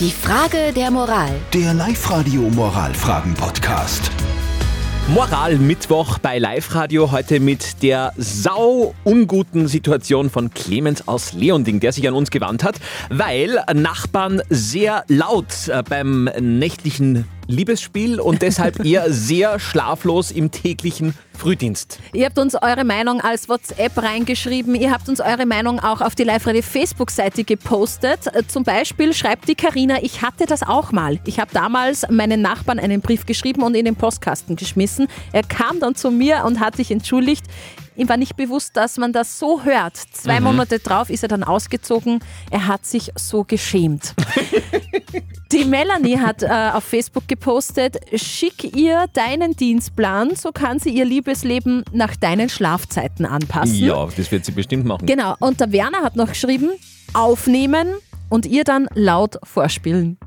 Die Frage der Moral. Der Live-Radio Moralfragen-Podcast. Moral Mittwoch bei Live Radio heute mit der sau unguten Situation von Clemens aus Leonding, der sich an uns gewandt hat, weil Nachbarn sehr laut äh, beim nächtlichen Liebesspiel und deshalb eher sehr schlaflos im täglichen Frühdienst. Ihr habt uns eure Meinung als WhatsApp reingeschrieben. Ihr habt uns eure Meinung auch auf die Live-Radio Facebook-Seite gepostet. Zum Beispiel schreibt die Karina, ich hatte das auch mal. Ich habe damals meinen Nachbarn einen Brief geschrieben und in den Postkasten geschmissen. Er kam dann zu mir und hat sich entschuldigt. Ihm war nicht bewusst, dass man das so hört. Zwei Monate drauf ist er dann ausgezogen. Er hat sich so geschämt. Die Melanie hat äh, auf Facebook gepostet, schick ihr deinen Dienstplan, so kann sie ihr Liebesleben nach deinen Schlafzeiten anpassen. Ja, das wird sie bestimmt machen. Genau, und der Werner hat noch geschrieben, aufnehmen und ihr dann laut vorspielen.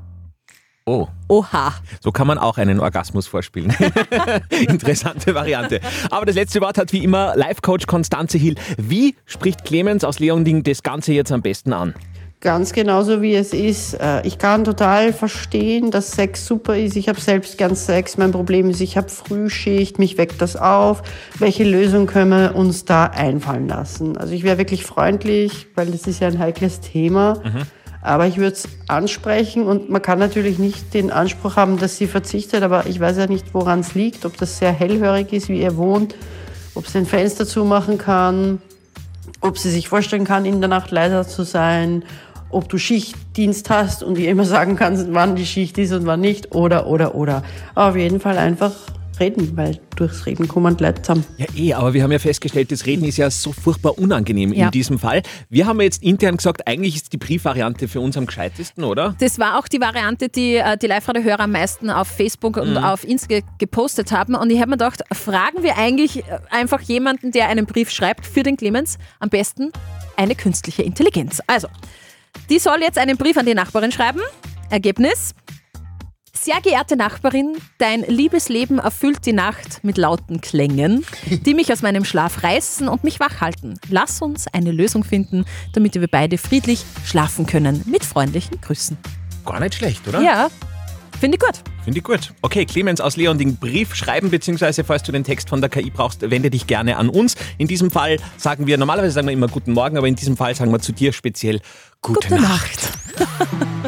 Oh, Oha. so kann man auch einen Orgasmus vorspielen. Interessante Variante. Aber das letzte Wort hat wie immer Life-Coach Konstanze Hill. Wie spricht Clemens aus Leonding das Ganze jetzt am besten an? Ganz genauso wie es ist. Äh, Ich kann total verstehen, dass Sex super ist. Ich habe selbst gern Sex. Mein Problem ist, ich habe Frühschicht, mich weckt das auf. Welche Lösung können wir uns da einfallen lassen? Also ich wäre wirklich freundlich, weil das ist ja ein heikles Thema. Aber ich würde es ansprechen und man kann natürlich nicht den Anspruch haben, dass sie verzichtet, aber ich weiß ja nicht, woran es liegt, ob das sehr hellhörig ist, wie ihr wohnt, ob sie ein Fenster zumachen kann, ob sie sich vorstellen kann, in der Nacht leiser zu sein, ob du Schichtdienst hast und ihr immer sagen kannst, wann die Schicht ist und wann nicht, oder, oder, oder. Aber auf jeden Fall einfach reden, weil durchs Reden kommen die Leute zusammen. Ja, eh, aber wir haben ja festgestellt, das Reden ist ja so furchtbar unangenehm Ja. in diesem Fall. Wir haben ja jetzt intern gesagt, eigentlich ist die Briefvariante für uns am gescheitesten, oder? Das war auch die Variante, die äh, die Live-Radio-Hörer am meisten auf Facebook und auf Insta gepostet haben. Und ich habe mir gedacht, fragen wir eigentlich äh, einfach jemanden, der einen Brief schreibt für den Clemens, am besten eine künstliche Intelligenz. Also, die soll jetzt einen Brief an die Nachbarin schreiben. Ergebnis. Sehr geehrte Nachbarin, dein Liebesleben erfüllt die Nacht mit lauten Klängen, die mich aus meinem Schlaf reißen und mich wach halten. Lass uns eine Lösung finden, damit wir beide friedlich schlafen können. Mit freundlichen Grüßen. Gar nicht schlecht, oder? Ja, finde ich gut. Finde ich gut. Okay, Clemens aus Leonding, Brief schreiben, beziehungsweise falls du den Text von der KI brauchst, wende dich gerne an uns. In diesem Fall sagen wir, normalerweise sagen wir immer Guten Morgen, aber in diesem Fall sagen wir zu dir speziell Gute, Gute Nacht. Nacht.